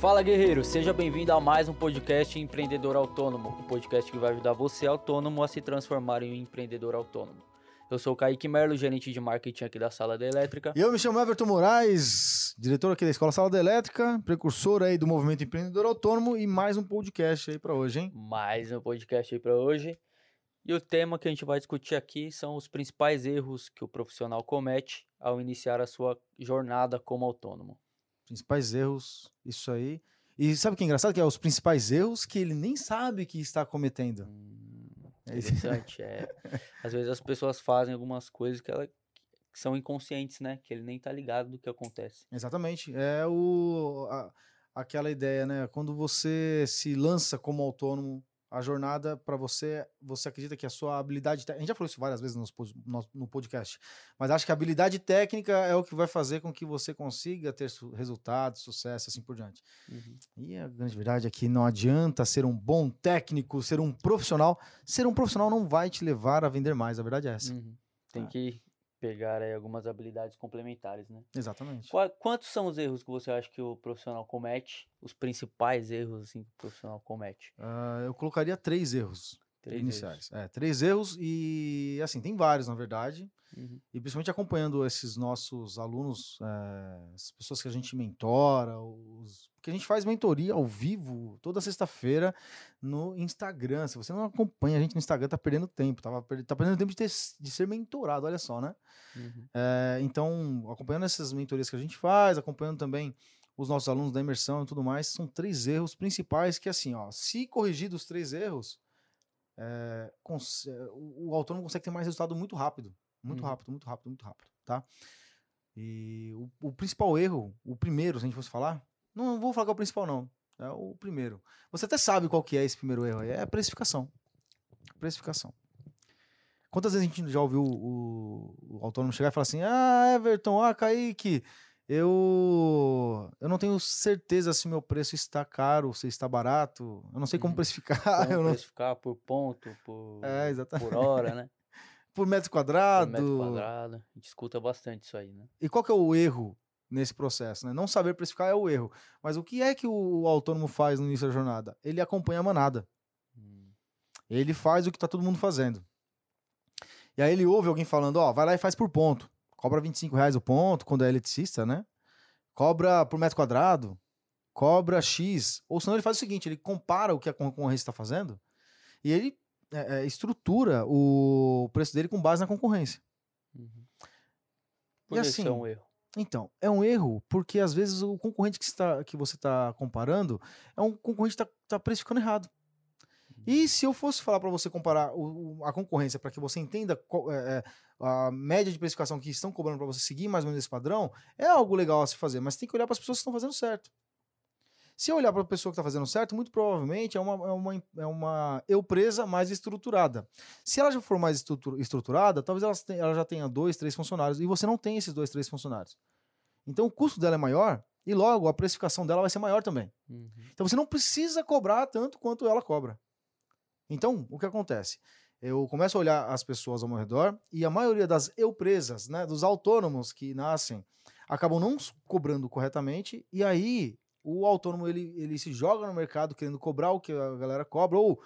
Fala guerreiro, seja bem-vindo a mais um podcast Empreendedor Autônomo, um podcast que vai ajudar você autônomo a se transformar em um empreendedor autônomo. Eu sou o Kaique Merlo, gerente de marketing aqui da Sala da Elétrica. E eu me chamo Everton Moraes, diretor aqui da Escola Sala da Elétrica, precursor aí do movimento empreendedor autônomo e mais um podcast aí para hoje, hein? Mais um podcast aí para hoje. E o tema que a gente vai discutir aqui são os principais erros que o profissional comete ao iniciar a sua jornada como autônomo. Principais erros, isso aí. E sabe o que é engraçado? Que é os principais erros que ele nem sabe que está cometendo. Hum, interessante. é. Às vezes as pessoas fazem algumas coisas que, ela, que são inconscientes, né? Que ele nem tá ligado do que acontece. Exatamente. É o, a, aquela ideia, né? Quando você se lança como autônomo, a jornada para você, você acredita que a sua habilidade, a gente já falou isso várias vezes no, no, podcast, mas acho que a habilidade técnica é o que vai fazer com que você consiga ter su resultados, sucesso, assim por diante. Uhum. E a grande verdade é que não adianta ser um bom técnico, ser um profissional, ser um profissional não vai te levar a vender mais, a verdade é essa. Uhum. Tem ah. que pegar aí algumas habilidades complementares, né? Exatamente. Qu quantos são os erros que você acha que o profissional comete? Os principais erros assim, que o profissional comete? Uh, eu colocaria três erros. Três iniciais. Erros. É, três erros e, assim, tem vários, na verdade. Uhum. E principalmente acompanhando esses nossos alunos, é, as pessoas que a gente mentora, os, porque a gente faz mentoria ao vivo toda sexta-feira no Instagram. Se você não acompanha a gente no Instagram, tá perdendo tempo. Tá, tá perdendo tempo de, ter, de ser mentorado, olha só, né? Uhum. É, então, acompanhando essas mentorias que a gente faz, acompanhando também os nossos alunos da imersão e tudo mais, são três erros principais que, assim, ó, se corrigir dos três erros, é, o, o autônomo consegue ter mais resultado muito rápido. Muito uhum. rápido, muito rápido, muito rápido, tá? E o, o, principal erro, o primeiro, se a gente fosse falar, não, não vou falar que é o principal, não. É o primeiro. Você até sabe qual que é esse primeiro erro aí. É a precificação. Precificação. Quantas vezes a gente já ouviu o, o, o autônomo chegar e falar assim: Ah, Everton, ah, Kaique, eu, eu não tenho certeza se meu preço está caro, se está barato. Eu não sei como uhum. precificar. Como não... precificar por ponto, por, é, por hora, né? por metro quadrado. Por metro quadrado. A gente escuta bastante isso aí, né? E qual que é o erro nesse processo? Né? Não saber precificar é o erro. Mas o que é que o autônomo faz no início da jornada? Ele acompanha a manada. Hum. Ele faz o que está todo mundo fazendo. E aí ele ouve alguém falando, ó, vai lá e faz por ponto cobra 25 reais o ponto quando é eletricista, né? Cobra por metro quadrado, cobra X. Ou senão ele faz o seguinte: ele compara o que a concorrência está fazendo e ele é, é, estrutura o preço dele com base na concorrência. Uhum. Por e assim, é um erro. Então, é um erro porque às vezes o concorrente que, está, que você está comparando é um concorrente que está tá precificando errado. E se eu fosse falar para você comparar o, a concorrência para que você entenda qual, é, é, a média de precificação que estão cobrando para você seguir mais ou menos esse padrão, é algo legal a se fazer, mas tem que olhar para as pessoas que estão fazendo certo. Se eu olhar para a pessoa que está fazendo certo, muito provavelmente é uma, é, uma, é uma eu presa mais estruturada. Se ela já for mais estruturada, talvez ela, tenha, ela já tenha dois, três funcionários e você não tem esses dois, três funcionários. Então o custo dela é maior e logo a precificação dela vai ser maior também. Uhum. Então você não precisa cobrar tanto quanto ela cobra. Então, o que acontece? Eu começo a olhar as pessoas ao meu redor e a maioria das eu presas, né, dos autônomos que nascem, acabam não cobrando corretamente e aí o autônomo ele, ele se joga no mercado querendo cobrar o que a galera cobra ou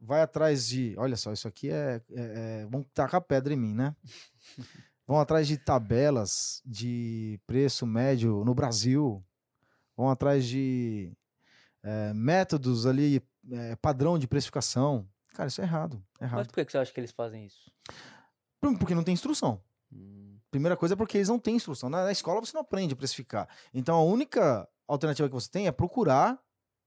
vai atrás de, olha só, isso aqui é, é, é vão tacar pedra em mim, né? vão atrás de tabelas de preço médio no Brasil, vão atrás de é, métodos ali é, padrão de precificação. Cara, isso é errado, é errado. Mas por que você acha que eles fazem isso? Porque não tem instrução. Hum. Primeira coisa é porque eles não têm instrução. Na, na, escola você não aprende a precificar. Então a única alternativa que você tem é procurar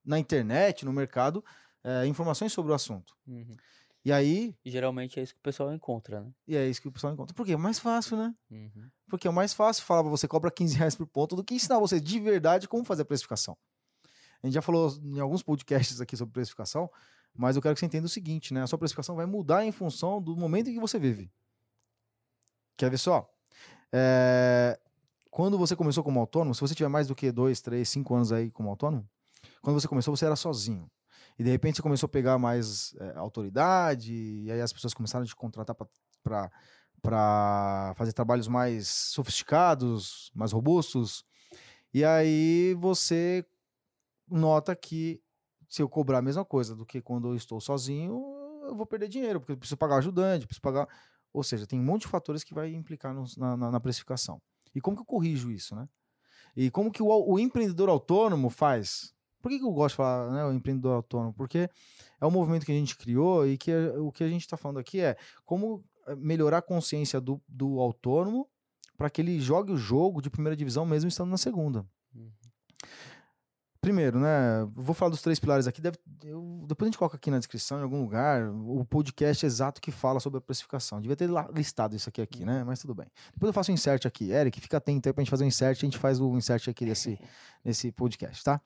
na internet, no mercado, é, informações sobre o assunto. Uhum. E aí. E geralmente é isso que o pessoal encontra, né? E é isso que o pessoal encontra. Porque é mais fácil, né? Uhum. Porque é mais fácil falar pra você cobra 15 reais por ponto do que ensinar você de verdade como fazer a precificação. A gente já falou em alguns podcasts aqui sobre precificação, mas eu quero que você entenda o seguinte, né? A sua precificação vai mudar em função do momento em que você vive. Quer ver só? É... Quando você começou como autônomo, se você tiver mais do que dois, três, cinco anos aí como autônomo, quando você começou, você era sozinho. E de repente você começou a pegar mais é, autoridade, e aí as pessoas começaram a te contratar para fazer trabalhos mais sofisticados, mais robustos. E aí você nota que se eu cobrar a mesma coisa do que quando eu estou sozinho, eu vou perder dinheiro, porque eu preciso pagar ajudante, preciso pagar. Ou seja, tem um monte de fatores que vai implicar no, na, na, na, precificação. E como que eu corrijo isso, né? E como que o, o empreendedor autônomo faz? Por que, que eu gosto de falar né, o empreendedor autônomo? Porque é um movimento que a gente criou e que o que a gente está falando aqui é como eh, melhorar a consciência do, do autônomo para que ele jogue o jogo de primeira divisão mesmo estando na segunda. Uhum. Primeiro, né? Vou falar dos três pilares aqui. Deve, eu, depois a gente coloca aqui na descrição, em algum lugar, o podcast exato que fala sobre a precificação. Devia ter listado isso aqui, aqui, né? Mas tudo bem. Depois eu faço um insert aqui. Eric, fica atento aí pra gente fazer um insert. A gente faz o insert aqui desse, nesse podcast, tá?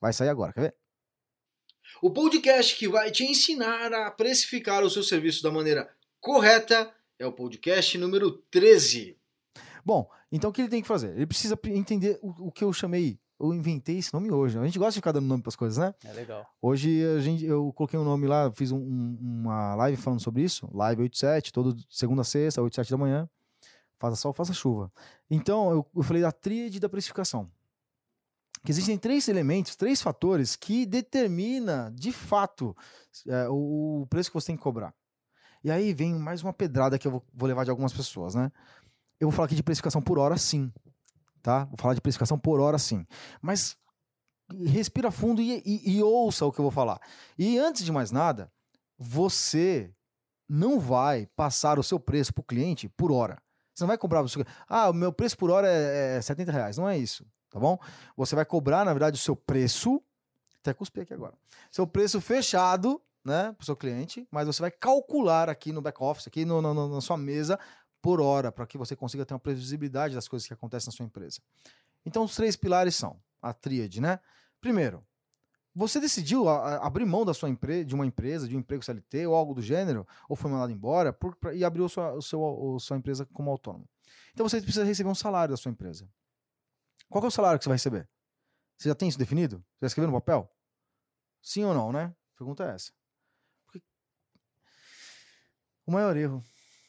Vai sair agora, quer ver? O podcast que vai te ensinar a precificar o seu serviço da maneira correta é o podcast número 13. Bom, então o que ele tem que fazer? Ele precisa entender o, o que eu chamei eu inventei esse nome hoje. A gente gosta de ficar dando nome para as coisas, né? É legal. Hoje a gente, eu coloquei um nome lá, fiz um, um, uma live falando sobre isso. Live 87, todo segunda a sexta, 8 7 da manhã. Faça sol, faça chuva. Então, eu, eu falei da tríade da precificação. Que existem três elementos, três fatores que determina, de fato, é, o, o preço que você tem que cobrar. E aí vem mais uma pedrada que eu vou, vou levar de algumas pessoas, né? Eu vou falar aqui de precificação por hora, sim tá? Vou falar de precificação por hora sim. Mas respira fundo e, e, e ouça o que eu vou falar. E antes de mais nada, você não vai passar o seu preço para o cliente por hora. Você não vai cobrar o seu... Ah, o meu preço por hora é, é 70 reais. Não é isso, tá bom? Você vai cobrar, na verdade, o seu preço. Até cuspi aqui agora. Seu preço fechado, né, para o seu cliente, mas você vai calcular aqui no back office, aqui no, no, na sua mesa, por hora, para que você consiga ter uma previsibilidade das coisas que acontecem na sua empresa. Então, os três pilares são a tríade, né? Primeiro, você decidiu a, a abrir mão da sua empresa, de uma empresa, de um emprego CLT ou algo do gênero, ou foi mandado embora por, pra, e abriu sua, o seu, a sua empresa como autônomo. Então você precisa receber um salário da sua empresa. Qual é o salário que você vai receber? Você já tem isso definido? Você já escreveu no papel? Sim ou não, né? Pergunta é essa. Porque o maior erro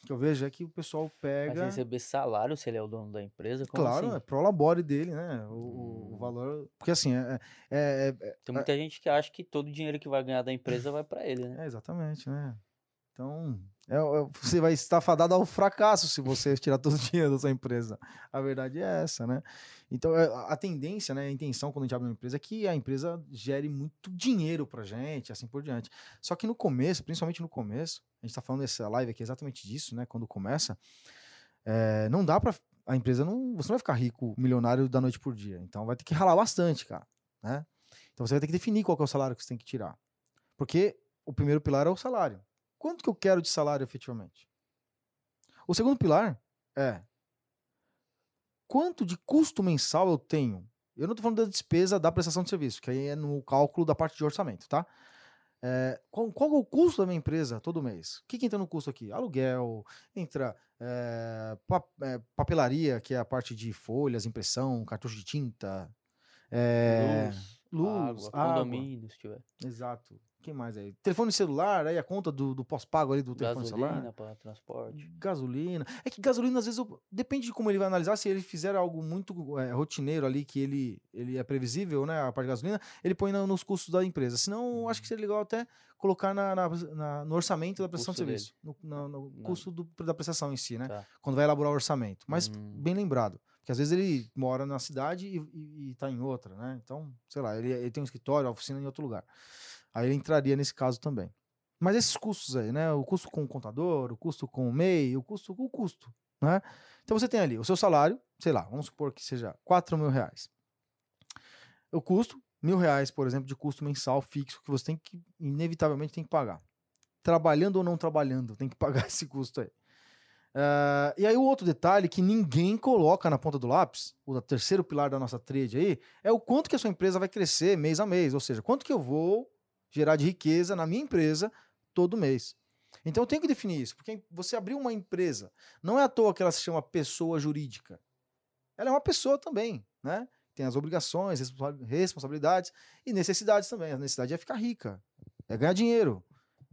que eu vejo é que o pessoal pega. Mas receber salário se ele é o dono da empresa? Claro, assim? é pro labore dele, né? O, hum. o valor. Porque assim, é, é, é, Tem muita gente que acha que todo o dinheiro que vai ganhar da empresa vai para ele, né? É, exatamente, né? Então, é, é, você vai estar fadado ao fracasso se você tirar todo o dinheiro da sua empresa. A verdade é essa, né? Então, é, a tendência, né, a intenção quando a gente abre uma empresa é que a empresa gere muito dinheiro pra gente, assim por diante. Só que no começo, principalmente no começo, a gente tá falando dessa live aqui exatamente disso, né? Quando começa, é, não dá pra. A empresa não. Você não vai ficar rico, milionário da noite por dia. Então vai ter que ralar bastante, cara. Né? Então você vai ter que definir qual é o salário que você tem que tirar. Porque o primeiro pilar é o salário. Quanto que eu quero de salário efetivamente? O segundo pilar é quanto de custo mensal eu tenho. Eu não estou falando da despesa da prestação de serviço, que aí é no cálculo da parte de orçamento, tá? É, qual, qual, é o custo da minha empresa todo mês? O que, que entra no custo aqui? Aluguel, entra é, pap, é, papelaria, que é a parte de folhas, impressão, cartucho de tinta, é, luz, luz água, água, condomínio, se tiver. Exato que mais aí? Telefone celular, aí a conta do, do pós-pago ali do telefone celular. Gasolina para transporte. Gasolina. É que gasolina, às vezes, eu, depende de como ele vai analisar. Se ele fizer algo muito é, rotineiro ali, que ele, ele é previsível, né? A parte de gasolina, ele põe na, nos custos da empresa. Senão, acho que seria legal até colocar na, na, na no orçamento da prestação de serviço. No, no, no custo do, da prestação em si, né? Tá. Quando vai elaborar o orçamento. Mas, hum. bem lembrado. Porque às vezes ele mora na cidade e, e, e tá em outra, né? Então, sei lá, ele, ele tem um escritório, oficina em outro lugar. Aí entraria nesse caso também. Mas esses custos aí, né? O custo com o contador, o custo com o MEI, o custo o custo, né? Então você tem ali o seu salário, sei lá, vamos supor que seja 4 mil reais. O custo, mil reais, por exemplo, de custo mensal fixo que você tem que, inevitavelmente, tem que pagar. Trabalhando ou não trabalhando, tem que pagar esse custo aí. Uh, e aí o outro detalhe que ninguém coloca na ponta do lápis, o terceiro pilar da nossa trade aí, é o quanto que a sua empresa vai crescer mês a mês, ou seja, quanto que eu vou gerar de riqueza na minha empresa todo mês. Então eu tenho que definir isso, porque você abriu uma empresa, não é à toa que ela se chama pessoa jurídica. Ela é uma pessoa também, né? Tem as obrigações, responsabilidades e necessidades também. A necessidade é ficar rica, é ganhar dinheiro.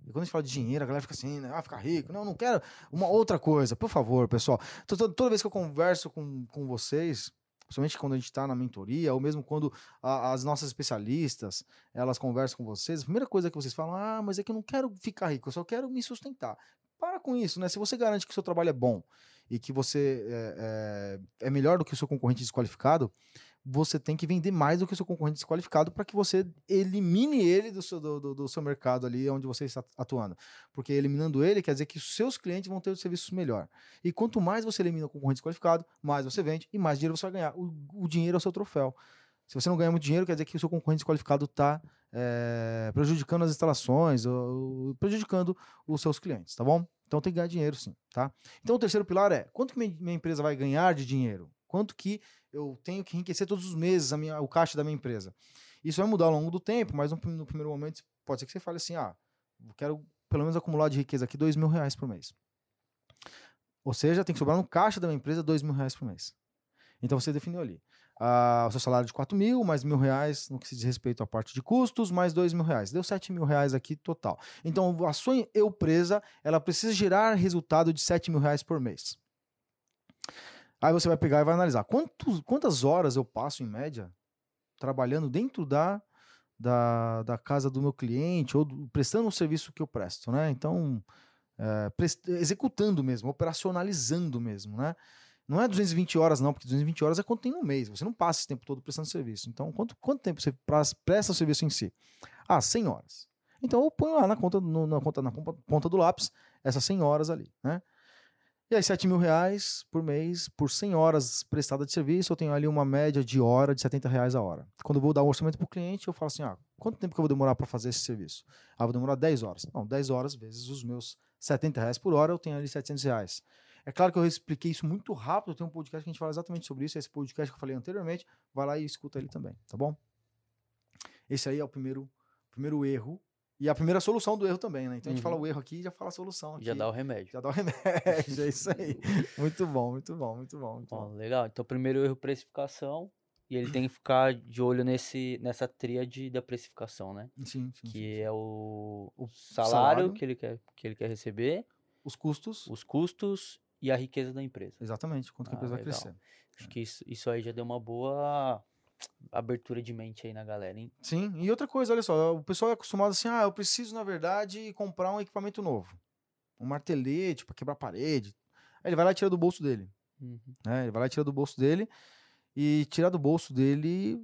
E quando a gente fala de dinheiro, a galera fica assim, né? ah, ficar rico. Não, não quero uma outra coisa. Por favor, pessoal. Toda, toda vez que eu converso com, com vocês, principalmente quando a gente está na mentoria, ou mesmo quando a- as nossas especialistas elas conversam com vocês, a primeira coisa que vocês falam, ah, mas é que eu não quero ficar rico, eu só quero me sustentar. Para com isso, né? Se você garante que o seu trabalho é bom e que você é, é- é melhor do que o seu concorrente desqualificado, você tem que vender mais do que o seu concorrente desqualificado para que você elimine ele do seu, do, do- do seu mercado ali onde você está atuando. Porque eliminando ele quer dizer que os seus clientes vão ter os serviços melhor. E quanto mais você elimina o concorrente desqualificado, mais você vende e mais dinheiro você vai ganhar. O, o dinheiro é o seu troféu. Se você não ganha muito dinheiro, quer dizer que o seu concorrente desqualificado está prejudicando as instalações, ou, prejudicando os seus clientes, tá bom? Então tem que ganhar dinheiro sim, tá? Então o terceiro pilar é quanto que minha empresa vai ganhar de dinheiro? Quanto que eu tenho que enriquecer todos os meses a minha, o caixa da minha empresa? Isso vai mudar ao longo do tempo, mas no, no primeiro momento pode ser que você fale assim, ah, eu quero pelo menos acumular de riqueza aqui dois mil reais por mês. Ou seja, tem que sobrar no caixa da minha empresa dois mil reais por mês. Então você definiu ali. ah, o seu salário de 4 mil, mais mil reais no que se diz respeito à parte de custos, mais dois mil reais. Deu 7 mil reais aqui total. Então a sua eu presa, ela precisa gerar resultado de 7 mil reais por mês. Aí você vai pegar e vai analisar quantos, quantas horas eu passo em média trabalhando dentro da, da, da casa do meu cliente ou do- prestando o serviço que eu presto, né? Então, é, pres- executando mesmo, operacionalizando mesmo, né? Não é 220 horas, não, porque 220 horas é quanto tem no mês. Você não passa esse tempo todo prestando serviço. Então, quanto, quanto tempo você presta o serviço em si? Ah, 100 horas. Então, eu ponho lá na conta, no- na, conta, na ponta- ponta do lápis essas 100 horas ali, né? E aí, 7 mil reais por mês, por 100 horas prestadas de serviço, eu tenho ali uma média de hora de 70 reais a hora. Quando eu vou dar o orçamento para o cliente, eu falo assim, ah, quanto tempo que eu vou demorar para fazer esse serviço? Ah, vou demorar 10 horas. Não, 10 horas vezes os meus 70 reais por hora, eu tenho ali 700 reais. É claro que eu expliquei isso muito rápido, tem um podcast que a gente fala exatamente sobre isso, esse podcast que eu falei anteriormente, vai lá e escuta ele também, tá bom? Esse aí é o primeiro, primeiro erro e a primeira solução do erro também, né? Então a gente Uhum. fala o erro aqui e já fala a solução aqui. Já dá o remédio. Já dá o remédio, é isso aí. Muito bom, muito bom, muito bom. Muito Ó, bom. legal. Então, primeiro erro, precificação. E ele tem que ficar de olho nesse, nessa tríade da precificação, né? Sim, sim, Que sim. é o, O salário, salário. Que, ele quer, que ele quer receber, Os custos, os custos e a riqueza da empresa. exatamente, quanto que a Ah, empresa vai legal. crescer. Acho que isso, isso aí já deu uma boa abertura de mente aí na galera, hein? Sim, e outra coisa, olha só, o pessoal é acostumado assim, ah, eu preciso, na verdade, comprar um equipamento novo. Um martelete para quebrar parede. Aí ele vai lá e tira do bolso dele. Uhum. né? Ele vai lá e tira do bolso dele. E tirar do bolso dele,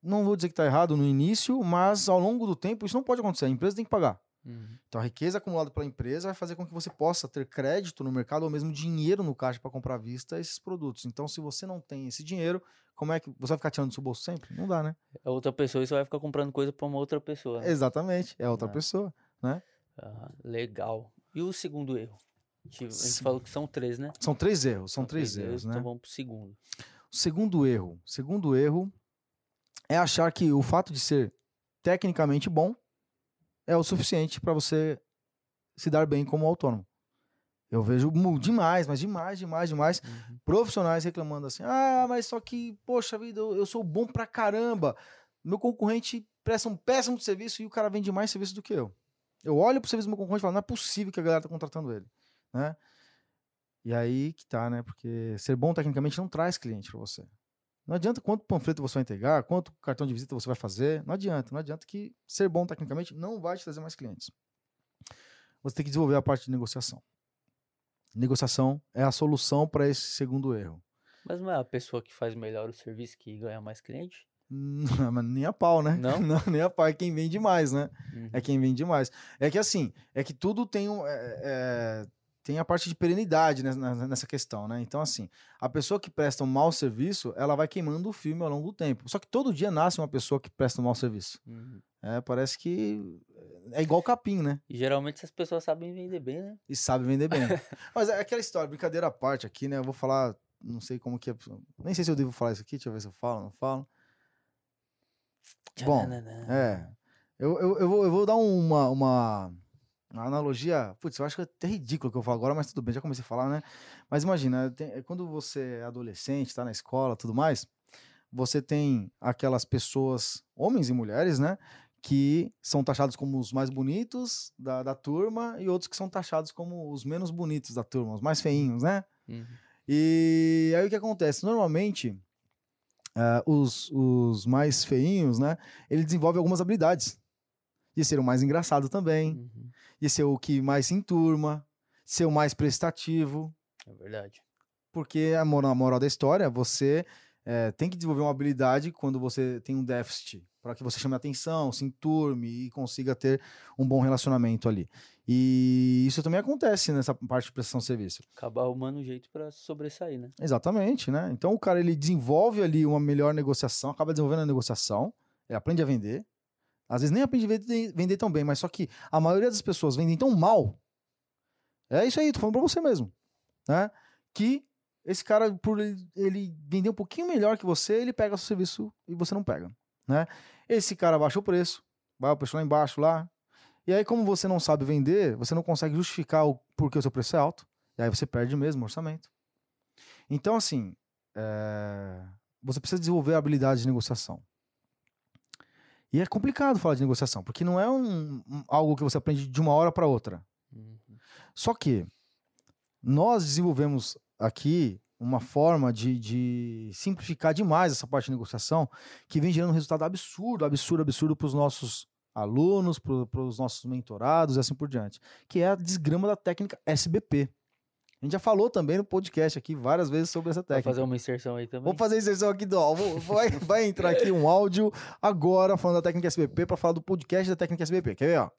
não vou dizer que está errado no início, mas ao longo do tempo isso não pode acontecer. A empresa tem que pagar. Uhum. Então a riqueza acumulada pela empresa vai fazer com que você possa ter crédito no mercado ou mesmo dinheiro no caixa para comprar à vista esses produtos. Então, se você não tem esse dinheiro, como é que você vai ficar tirando do seu bolso sempre? Não dá, né? É outra pessoa e você vai ficar comprando coisa pra uma outra pessoa. né? Exatamente, é outra Ah. pessoa. Ah, legal. E o segundo erro? A gente, Sim. falou que são três, né? São três erros, são três erros, né? Então vamos pro segundo. O segundo erro, segundo erro é achar que o fato de ser tecnicamente bom é o suficiente para você se dar bem como autônomo. Eu vejo demais, mas demais, demais, demais Uhum. profissionais reclamando assim: "Ah, mas só que, poxa vida, eu, eu sou bom pra caramba. Meu concorrente presta um péssimo serviço e o cara vende mais serviço do que eu". Eu olho pro serviço do meu concorrente e falo: "Não é possível que a galera tá contratando ele", né? E aí que tá, né? Porque ser bom tecnicamente não traz cliente para você. Não adianta quanto panfleto você vai entregar, quanto cartão de visita você vai fazer. Não adianta. Não adianta que ser bom tecnicamente não vai te trazer mais clientes. Você tem que desenvolver a parte de negociação. Negociação é a solução para esse segundo erro. Mas não é a pessoa que faz melhor o serviço que ganha mais cliente? Não, mas nem a pau, né? Não? nem a pau. É quem vende mais, né? Uhum. É quem vende mais. É que assim, é que tudo tem um. é- é- tem a parte de perenidade nessa questão, né? Então, assim, a pessoa que presta um mau serviço, ela vai queimando o filme ao longo do tempo. Só que todo dia nasce uma pessoa que presta um mau serviço. Uhum. É, parece que é igual capim, né? E geralmente essas pessoas sabem vender bem, né? E sabe vender bem. Mas é aquela história, brincadeira à parte aqui, né? Eu vou falar, não sei como que é. Nem sei se eu devo falar isso aqui, deixa eu ver se eu falo, não falo. Bom. É. Eu, eu, eu, vou, eu vou dar uma, uma, uma analogia. Putz, eu acho que é até ridículo o que eu falo agora, mas tudo bem, já comecei a falar, né? Mas imagina, tem- é quando você é adolescente, tá na escola tudo mais, você tem aquelas pessoas, homens e mulheres, né? Que são taxados como os mais bonitos da, da turma e outros que são taxados como os menos bonitos da turma, os mais feinhos, né? Uhum. E aí o que acontece? Normalmente, ah, os, os mais feinhos, né? Ele desenvolve algumas habilidades. De ser o mais engraçado também, Uhum. de ser o que mais se enturma, ser o mais prestativo. É verdade. Porque a moral, a moral da história, você eh, tem que desenvolver uma habilidade quando você tem um déficit, para que você chame a atenção, se enturme e consiga ter um bom relacionamento ali. E isso também acontece nessa parte de prestação de serviço. Acabar arrumando um jeito pra sobressair, né? Exatamente, né? Então o cara ele desenvolve ali uma melhor negociação, acaba desenvolvendo a negociação, ele aprende a vender. Às vezes nem aprende a vender, tão bem, mas só que a maioria das pessoas vendem tão mal. É isso aí, tô falando pra você mesmo, né? Que esse cara, por ele, vender um pouquinho melhor que você, ele pega seu serviço e você não pega, né? Esse cara baixa o preço, vai o preço lá embaixo lá. E aí, como você não sabe vender, você não consegue justificar o porquê o seu preço é alto. E aí você perde mesmo o orçamento. Então, assim, é, você precisa desenvolver a habilidade de negociação. E é complicado falar de negociação, porque não é um, um- algo que você aprende de uma hora para outra. Uhum. Só que nós desenvolvemos aqui uma forma de, de simplificar demais essa parte de negociação, que vem gerando um resultado absurdo, absurdo, absurdo para os nossos alunos, para os nossos mentorados e assim por diante, que é a desgrama da técnica SBP. A gente já falou também no podcast aqui várias vezes sobre essa técnica. fazer uma inserção aí também? Vou fazer a inserção aqui do. ó, vou- Vai, vai entrar aqui um áudio agora falando da técnica SBP para falar do podcast da técnica SBP. Quer ver? Ó?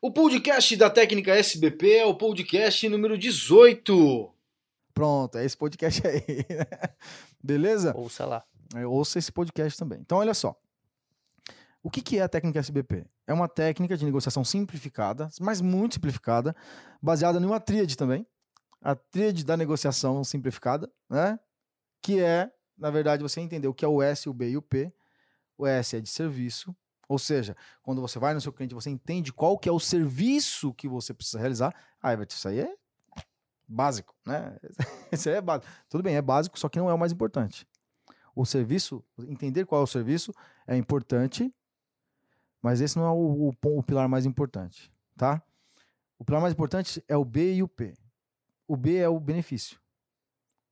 O podcast da técnica SBP é o podcast número 18. Pronto, é esse podcast aí. Beleza? Ouça lá. É, ouça esse podcast também. Então, olha só. O que, que é a técnica SBP? É uma técnica de negociação simplificada, mas muito simplificada, baseada em uma tríade também. A tríade da negociação simplificada, né? Que é, na verdade, você entender o que é o S, o B e o P. O S é de serviço, ou seja, quando você vai no seu cliente, você entende qual que é o serviço que você precisa realizar. Ah, isso aí é básico, né? Isso aí é básico. Tudo bem, é básico, só que não é o mais importante. O serviço, entender qual é o serviço é importante, mas esse não é o, o o pilar mais importante, tá? O pilar mais importante é o B e o P. O B é o benefício.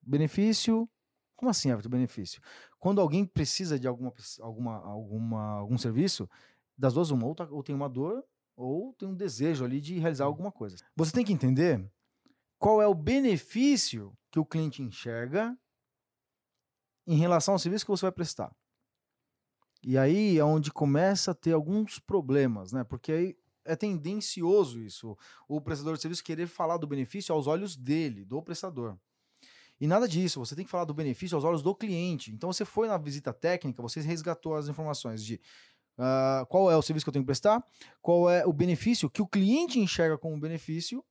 Benefício, como assim, Everton, benefício? Quando alguém precisa de alguma, alguma, alguma, algum serviço, das duas uma, ou, tá- ou tem uma dor, ou tem um desejo ali de realizar alguma coisa. Você tem que entender qual é o benefício que o cliente enxerga em relação ao serviço que você vai prestar. E aí é onde começa a ter alguns problemas, né? Porque aí é tendencioso isso, o prestador de serviço querer falar do benefício aos olhos dele, do prestador. E nada disso, você tem que falar do benefício aos olhos do cliente. Então você foi na visita técnica, você resgatou as informações de ah, qual é o serviço que eu tenho que prestar, qual é o benefício que o cliente enxerga como benefício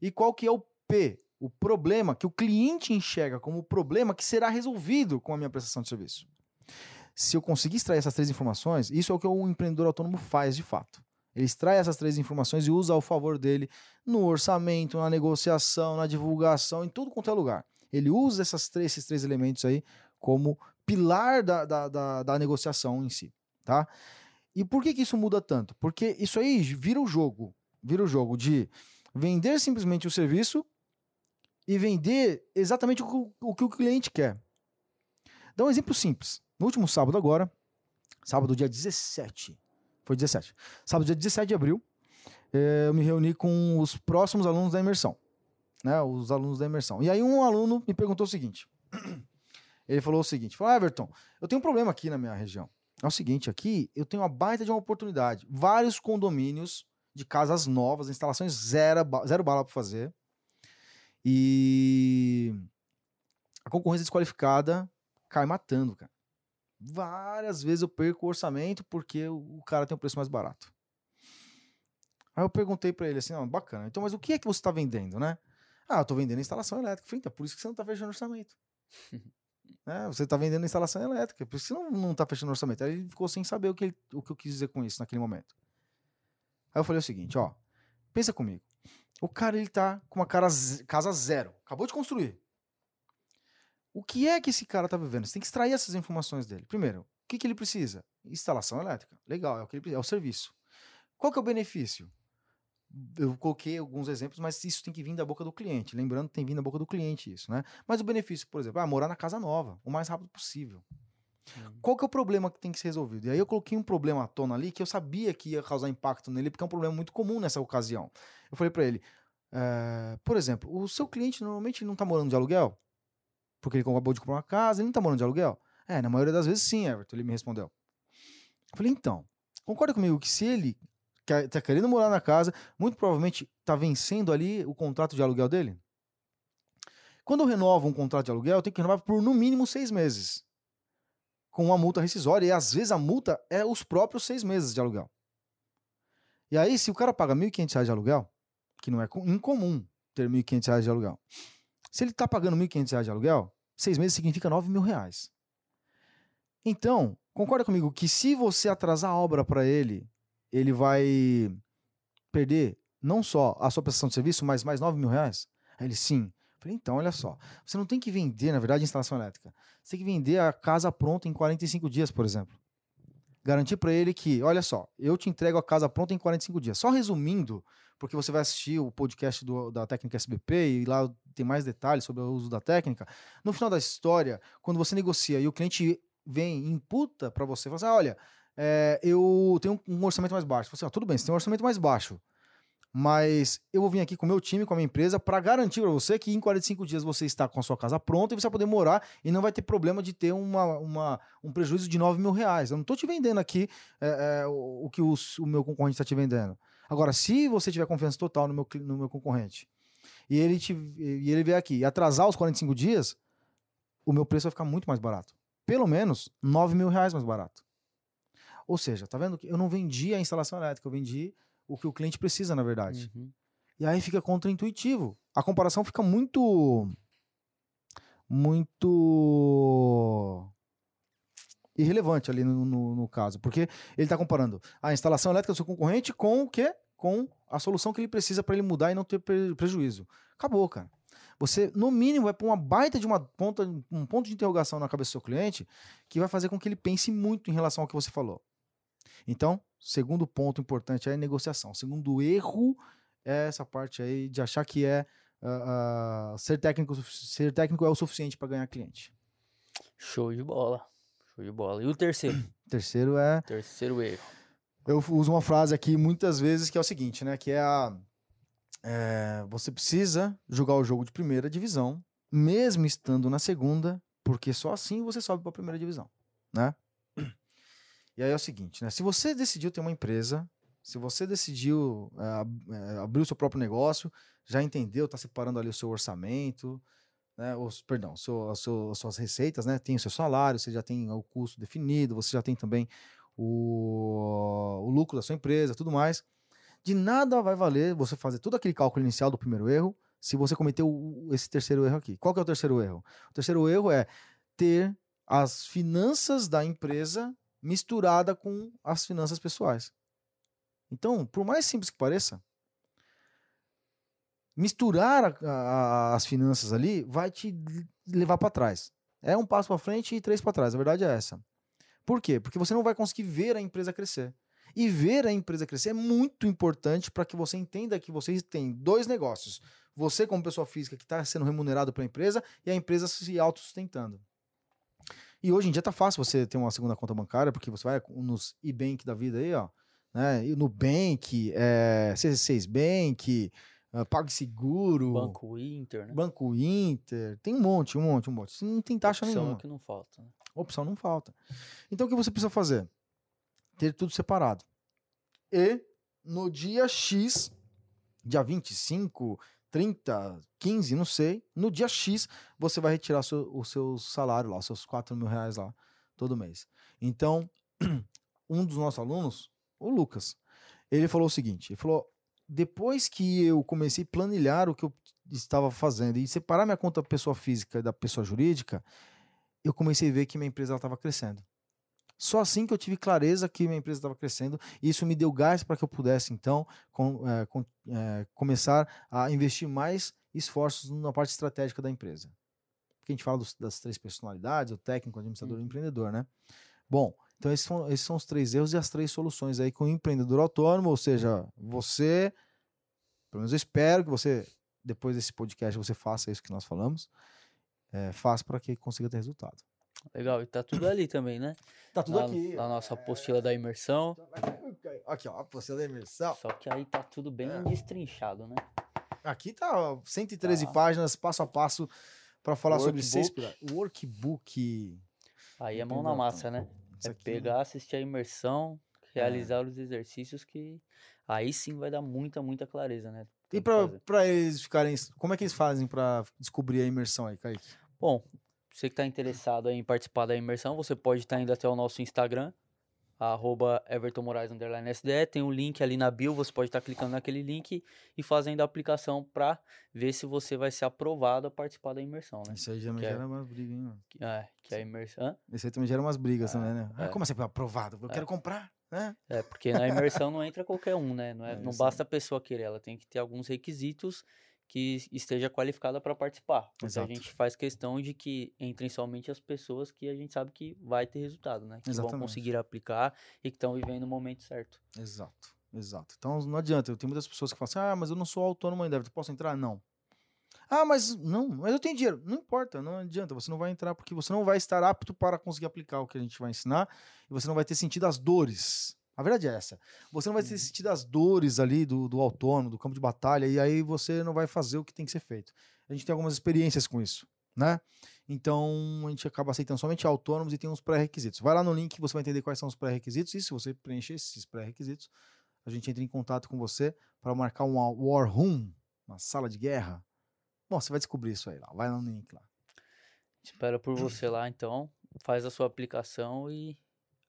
e qual que é o P, o problema que o cliente enxerga como problema que será resolvido com a minha prestação de serviço. Se eu conseguir extrair essas três informações, isso é o que o empreendedor autônomo faz de fato. Ele extrai essas três informações e usa ao favor dele no orçamento, na negociação, na divulgação, em tudo quanto é lugar. Ele usa essas três, esses três elementos aí como pilar da, da, da, da negociação em si, tá? E por que, que isso muda tanto? Porque isso aí vira o jogo, vira o jogo de vender simplesmente o serviço e vender exatamente o, o que o cliente quer. Dá um exemplo simples. No último sábado agora, sábado dia 17, foi 17, sábado dia 17 de abril, eh, eu me reuni com os próximos alunos da imersão, né, os alunos da imersão. E aí um aluno me perguntou o seguinte, ele falou o seguinte, falou, "Ah, Everton, eu tenho um problema aqui na minha região. É o seguinte, aqui eu tenho uma baita de uma oportunidade, vários condomínios de casas novas, instalações zero, zero bala para fazer, e a concorrência desqualificada cai matando, cara. Várias vezes eu perco o orçamento porque o cara tem um preço mais barato. Aí eu perguntei pra ele assim, não, bacana. Então, mas o que é que você tá vendendo, né? Ah, eu tô vendendo instalação elétrica. Falei, então, por isso que você não tá fechando orçamento. né? Você tá vendendo instalação elétrica, por isso que você não, não tá fechando orçamento. Aí ele ficou sem saber o que, ele- o que eu quis dizer com isso naquele momento. Aí eu falei o seguinte, ó, pensa comigo. O cara, ele tá com uma cara casa zero, acabou de construir. O que é que esse cara tá vivendo? Você tem que extrair essas informações dele. Primeiro, o que, que ele precisa? Instalação elétrica. Legal, é o que ele precisa, é o serviço. Qual que é o benefício? eu coloquei alguns exemplos, mas isso tem que vir da boca do cliente. Lembrando que tem vindo da boca do cliente isso, né? Mas o benefício, por exemplo, é morar na casa nova, o mais rápido possível. Hum. Qual que é o problema que tem que ser resolvido? E aí eu coloquei um problema à tona ali que eu sabia que ia causar impacto nele, porque é um problema muito comum nessa ocasião. Eu falei para ele, é, por exemplo, o seu cliente normalmente não tá morando de aluguel? Porque ele acabou de comprar uma casa, ele não tá morando de aluguel? É, na maioria das vezes sim, Everton, ele me respondeu. Eu falei, então, concorda comigo que se ele quer, tá querendo morar na casa, muito provavelmente tá vencendo ali o contrato de aluguel dele? Quando eu renovo um contrato de aluguel, eu tenho que renovar por no mínimo seis meses com uma multa rescisória, e às vezes a multa é os próprios seis meses de aluguel. E aí, se o cara paga R$ 1.500 de aluguel, que não é incomum ter R$ 1.500 de aluguel, se ele está pagando R$ 1.500 de aluguel, seis meses significa 9 mil reais. Então, concorda comigo que se você atrasar a obra para ele, ele vai perder não só a sua prestação de serviço, mas mais 9 mil reais? Aí ele, sim. Falei, então, olha só. Você não tem que vender, na verdade, instalação elétrica. Você tem que vender a casa pronta em 45 dias, por exemplo. Garantir para ele que, olha só, eu te entrego a casa pronta em 45 dias. Só resumindo, porque você vai assistir o podcast do, da técnica SBP e lá tem mais detalhes sobre o uso da técnica. No final da história, quando você negocia e o cliente vem e imputa para você, fala assim, ah, olha, é, eu tenho um orçamento mais baixo. Você, assim, ah, tudo bem, você tem um orçamento mais baixo mas eu vou vir aqui com o meu time, com a minha empresa, para garantir para você que em 45 dias você está com a sua casa pronta e você vai poder morar e não vai ter problema de ter uma, uma um prejuízo de 9 mil reais. Eu não estou te vendendo aqui é, é, o, o, que os, o meu concorrente está te vendendo. Agora, se você tiver confiança total no meu, no meu concorrente e ele, te, e ele vier aqui e atrasar os 45 dias, o meu preço vai ficar muito mais barato. Pelo menos 9 mil reais mais barato. Ou seja, tá vendo que eu não vendi a instalação elétrica, eu vendi o que o cliente precisa, na verdade. Uhum. E aí fica contraintuitivo. A comparação fica muito. Muito. irrelevante ali no, no, no caso. Porque ele está comparando a instalação elétrica do seu concorrente com o quê? Com a solução que ele precisa para ele mudar e não ter prejuízo. Acabou, cara. Você, no mínimo, vai pôr uma baita de uma ponta, um ponto de interrogação na cabeça do seu cliente que vai fazer com que ele pense muito em relação ao que você falou. Então, segundo ponto importante é a negociação. Segundo erro é essa parte aí de achar que é uh, uh, ser técnico, ser técnico é o suficiente para ganhar cliente. Show de bola. Show de bola. E o terceiro? terceiro é. Terceiro erro. Eu uso uma frase aqui muitas vezes que é o seguinte, né? Que é a. É, você precisa jogar o jogo de primeira divisão, mesmo estando na segunda, porque só assim você sobe para a primeira divisão, né? E aí é o seguinte, né? Se você decidiu ter uma empresa, se você decidiu é, abrir o seu próprio negócio, já entendeu, está separando ali o seu orçamento, né? Os, perdão, seu, seu, suas receitas, né? Tem o seu salário, você já tem o custo definido, você já tem também o, o lucro da sua empresa, tudo mais. De nada vai valer você fazer todo aquele cálculo inicial do primeiro erro se você cometeu esse terceiro erro aqui. Qual que é o terceiro erro? O terceiro erro é ter as finanças da empresa misturada com as finanças pessoais. Então, por mais simples que pareça, misturar a, a, as finanças ali vai te levar para trás. É um passo para frente e três para trás. A verdade é essa. Por quê? Porque você não vai conseguir ver a empresa crescer. E ver a empresa crescer é muito importante para que você entenda que vocês têm dois negócios. Você, como pessoa física, que está sendo remunerado pela empresa, e a empresa se autossustentando. E hoje em dia tá fácil você ter uma segunda conta bancária, porque você vai nos e-bank da vida aí, ó, né? E no Bank, é, C6 Bank, uh, PagSeguro. Banco Inter, né? Banco Inter. Tem um monte, um monte, um monte. Você não tem taxa Opção nenhuma. que não falta. Né? Opção não falta. Então o que você precisa fazer? Ter tudo separado. E no dia X, dia 25, 30, 15, não sei. No dia X, você vai retirar seu, o seu salário lá, os seus 4 mil reais lá, todo mês. Então, um dos nossos alunos, o Lucas, ele falou o seguinte: ele falou, depois que eu comecei a planilhar o que eu estava fazendo e separar minha conta pessoa física da pessoa jurídica, eu comecei a ver que minha empresa estava crescendo. Só assim que eu tive clareza que minha empresa estava crescendo e isso me deu gás para que eu pudesse, então, com, é, com, é, começar a investir mais esforços na parte estratégica da empresa. Porque a gente fala dos, das três personalidades, o técnico, o administrador e o uhum. empreendedor, né? Bom, então esses são, esses são os três erros e as três soluções aí com o empreendedor autônomo, ou seja, você Pelo menos eu espero que você, depois desse podcast, você faça isso que nós falamos. É, faça para que consiga ter resultado. Legal, e tá tudo ali também, né? Tá tudo Na, aqui. na nossa apostila da imersão. Aqui, ó, a apostila da imersão. Só que aí tá tudo bem É. destrinchado, né? Aqui tá ó, 113 Tá. páginas, passo a passo, para falar sobre seis pilares. Workbook. Aí é mão na massa, né? Isso É aqui- pegar, assistir a imersão, É. realizar os exercícios que aí sim vai dar muita, muita clareza, né? E Tem fazer. pra eles ficarem. Como é que eles fazem pra descobrir a imersão aí, Kaique? Bom, você que está interessado em participar da imersão, você pode estar indo até o nosso Instagram, arroba Everton Moraes underline SDE, tem um link ali na bio, você pode estar clicando naquele link e fazendo a aplicação para ver se você vai ser aprovado a participar da imersão, né? Isso aí já me é- gera umas brigas, hein, mano? Que- É, que a imersão... Hã? Esse aí também gera umas brigas também, né? Ah, é. como assim, aprovado? Eu quero comprar, né? É, porque na imersão não entra qualquer um, né? Não, é, É, não isso basta a pessoa querer, ela tem que ter alguns requisitos que esteja qualificada para participar. Porque Exato. a gente faz questão de que entrem somente as pessoas que a gente sabe que vai ter resultado, né? Que vão Exatamente. conseguir aplicar e que estão vivendo o momento certo. Exato, exato. Então não adianta. Tem muitas pessoas que falam assim: ah, mas eu não sou autônomo ainda, eu posso entrar? Não. Ah, mas não, mas eu tenho dinheiro. Não importa, não adianta. Você não vai entrar porque você não vai estar apto para conseguir aplicar o que a gente vai ensinar e você não vai ter sentido as dores. A verdade é essa. Você não vai ter Uhum. sentido as dores ali do, do autônomo, do campo de batalha, e aí você não vai fazer o que tem que ser feito. A gente tem algumas experiências com isso, né? Então a gente acaba aceitando somente autônomos e tem uns pré-requisitos. Vai lá no link que você vai entender quais são os pré-requisitos, e se você preencher esses pré-requisitos, a gente entra em contato com você para marcar uma war room, uma sala de guerra. Bom, você vai descobrir isso aí lá. Vai lá no link lá. Espero por você lá, então. Faz a sua aplicação e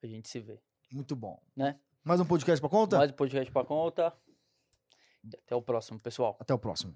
a gente se vê. Muito bom. Né? Mais um podcast para conta? Mais um podcast para conta. E até o próximo, pessoal. Até o próximo.